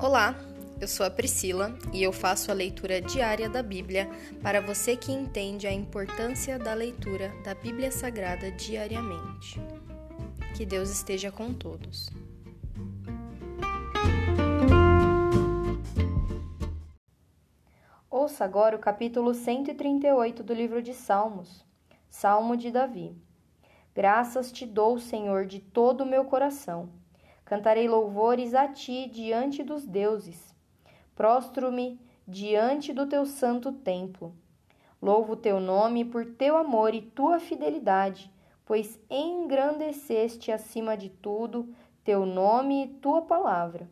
Olá, eu sou a Priscila e eu faço a leitura diária da Bíblia para você que entende a importância da leitura da Bíblia Sagrada diariamente. Que Deus esteja com todos. Ouça agora o capítulo 138 do livro de Salmos, Salmo de Davi. Graças te dou, Senhor, de todo o meu coração. Cantarei louvores a ti diante dos deuses. Prostro-me diante do teu santo templo. Louvo teu nome por teu amor e tua fidelidade, pois engrandeceste acima de tudo teu nome e tua palavra.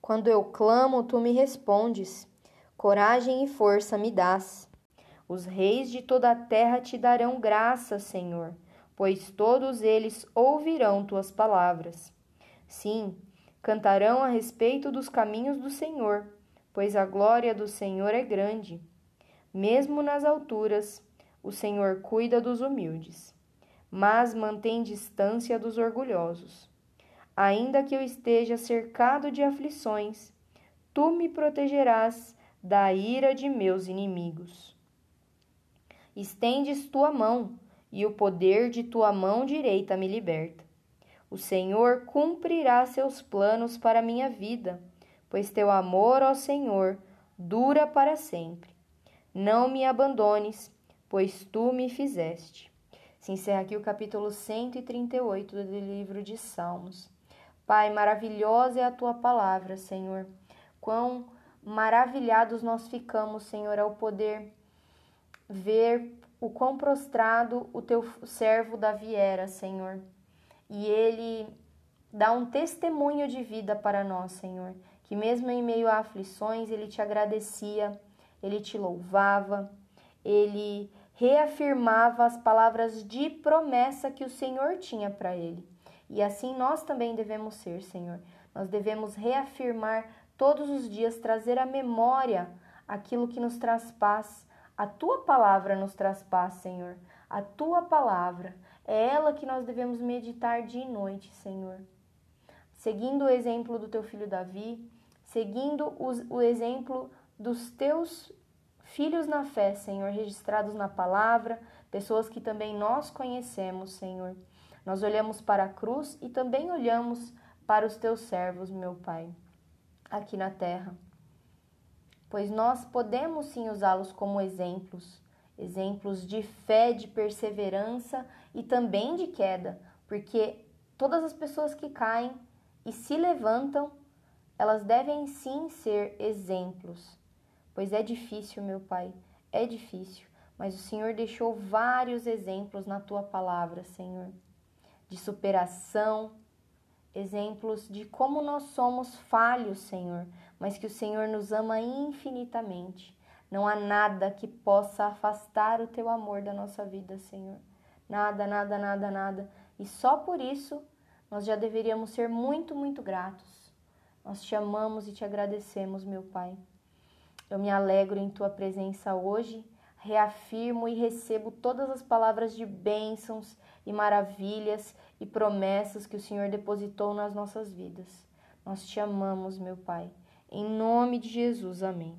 Quando eu clamo, tu me respondes. Coragem e força me dás. Os reis de toda a terra te darão graça, Senhor, pois todos eles ouvirão tuas palavras. Sim, cantarão a respeito dos caminhos do Senhor, pois a glória do Senhor é grande. Mesmo nas alturas, o Senhor cuida dos humildes, mas mantém distância dos orgulhosos. Ainda que eu esteja cercado de aflições, tu me protegerás da ira de meus inimigos. Estendes tua mão, e o poder de tua mão direita me liberta. O Senhor cumprirá seus planos para minha vida, pois teu amor, ó Senhor, dura para sempre. Não me abandones, pois tu me fizeste. Se encerra aqui o capítulo 138 do livro de Salmos. Pai, maravilhosa é a tua palavra, Senhor. Quão maravilhados nós ficamos, Senhor, ao poder ver o quão prostrado o teu servo Davi era, Senhor. E ele dá um testemunho de vida para nós, Senhor. Que mesmo em meio a aflições, ele te agradecia, ele te louvava, ele reafirmava as palavras de promessa que o Senhor tinha para ele. E assim nós também devemos ser, Senhor. Nós devemos reafirmar todos os dias trazer à memória aquilo que nos traz paz. A tua palavra nos traz paz, Senhor. A tua palavra é ela que nós devemos meditar dia e noite, Senhor. Seguindo o exemplo do teu filho Davi, seguindo os, o exemplo dos teus filhos na fé, Senhor, registrados na palavra, pessoas que também nós conhecemos, Senhor. Nós olhamos para a cruz e também olhamos para os teus servos, meu Pai aqui na terra, pois nós podemos sim usá-los como exemplos, exemplos de fé, de perseverança e também de queda, porque todas as pessoas que caem e se levantam, elas devem sim ser exemplos, pois é difícil, meu Pai, é difícil, mas o Senhor deixou vários exemplos na tua palavra, Senhor, de superação, exemplos de como nós somos falhos, Senhor, mas que o Senhor nos ama infinitamente. Não há nada que possa afastar o teu amor da nossa vida, Senhor. Nada, nada, nada, nada. E só por isso nós já deveríamos ser muito, muito gratos. Nós te amamos e te agradecemos, meu Pai. Eu me alegro em tua presença hoje, reafirmo e recebo todas as palavras de bênçãos e maravilhas e promessas que o Senhor depositou nas nossas vidas. Nós te amamos, meu Pai. Em nome de Jesus, amém.